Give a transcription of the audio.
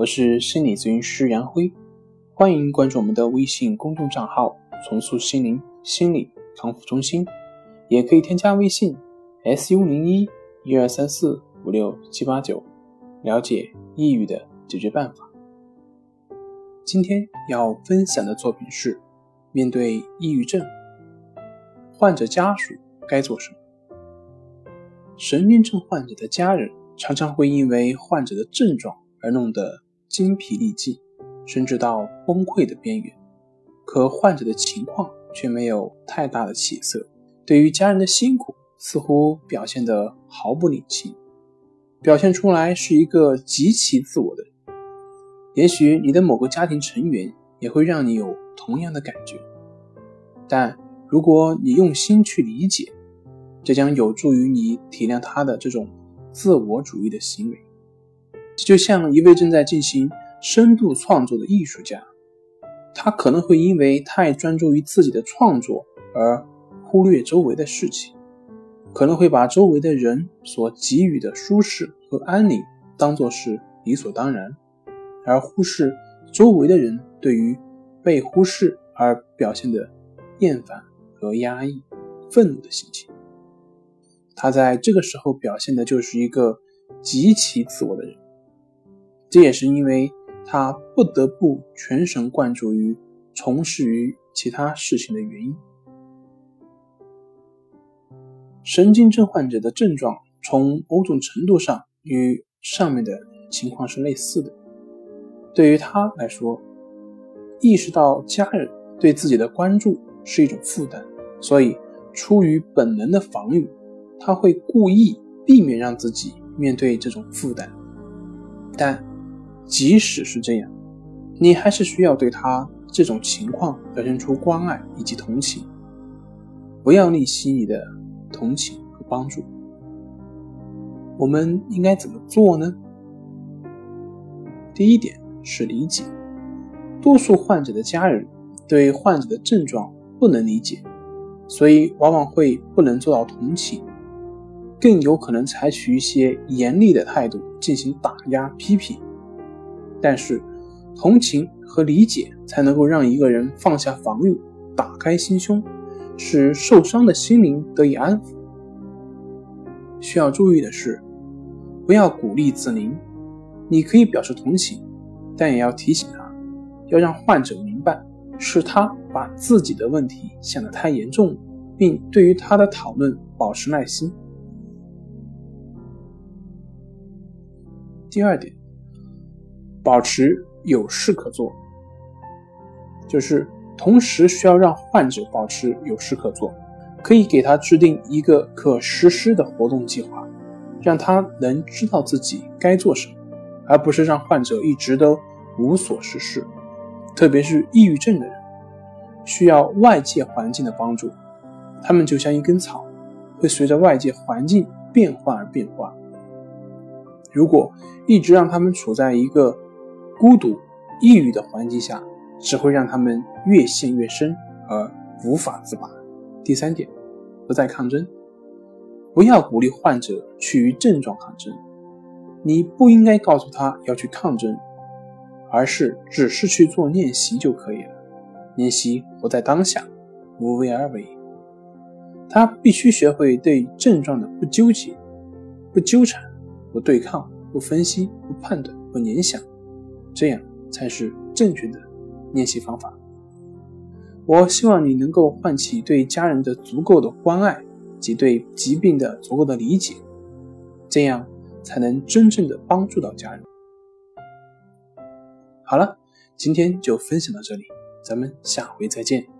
我是心理咨询师杨辉，欢迎关注我们的微信公众账号“重塑心灵心理康复中心”，也可以添加微信 “su 零一一二三四五六七八九”，了解抑郁的解决办法。今天要分享的作品是：面对抑郁症，患者家属该做什么？神经症患者的家人常常会因为患者的症状。而弄得精疲力尽，甚至到崩溃的边缘。可患者的情况却没有太大的起色，对于家人的辛苦似乎表现得毫不领情，表现出来是一个极其自我的人。也许你的某个家庭成员也会让你有同样的感觉，但如果你用心去理解，这将有助于你体谅他的这种自我主义的行为。就像一位正在进行深度创作的艺术家，他可能会因为太专注于自己的创作而忽略周围的事情，可能会把周围的人所给予的舒适和安宁当作是理所当然，而忽视周围的人对于被忽视而表现的厌烦和压抑、愤怒的心情。他在这个时候表现的就是一个极其自我的人。这也是因为他不得不全神贯注于从事于其他事情的原因。神经症患者的症状从某种程度上与上面的情况是类似的。对于他来说，意识到家人对自己的关注是一种负担，所以出于本能的防御，他会故意避免让自己面对这种负担，但。即使是这样，你还是需要对他这种情况表现出关爱以及同情，不要吝惜你的同情和帮助。我们应该怎么做呢？第一点是理解，多数患者的家人对患者的症状不能理解，所以往往会不能做到同情，更有可能采取一些严厉的态度进行打压批评。但是，同情和理解才能够让一个人放下防御，打开心胸，使受伤的心灵得以安抚。需要注意的是，不要鼓励自怜。你可以表示同情，但也要提醒他，要让患者明白，是他把自己的问题想得太严重了，并对于他的讨论保持耐心。第二点。保持有事可做，就是同时需要让患者保持有事可做，可以给他制定一个可实施的活动计划，让他能知道自己该做什么，而不是让患者一直都无所事事。特别是抑郁症的人，需要外界环境的帮助，他们就像一根草，会随着外界环境变化而变化。如果一直让他们处在一个孤独、抑郁的环境下，只会让他们越陷越深，而无法自拔。第三点，不再抗争，不要鼓励患者去与症状抗争。你不应该告诉他要去抗争，而是只是去做练习就可以了。练习活在当下，无为而为。他必须学会对症状的不纠结、不纠缠、不对抗、不分析、不判断、不联想。这样才是正确的练习方法。我希望你能够唤起对家人的足够的关爱及对疾病的足够的理解，这样才能真正的帮助到家人。好了，今天就分享到这里，咱们下回再见。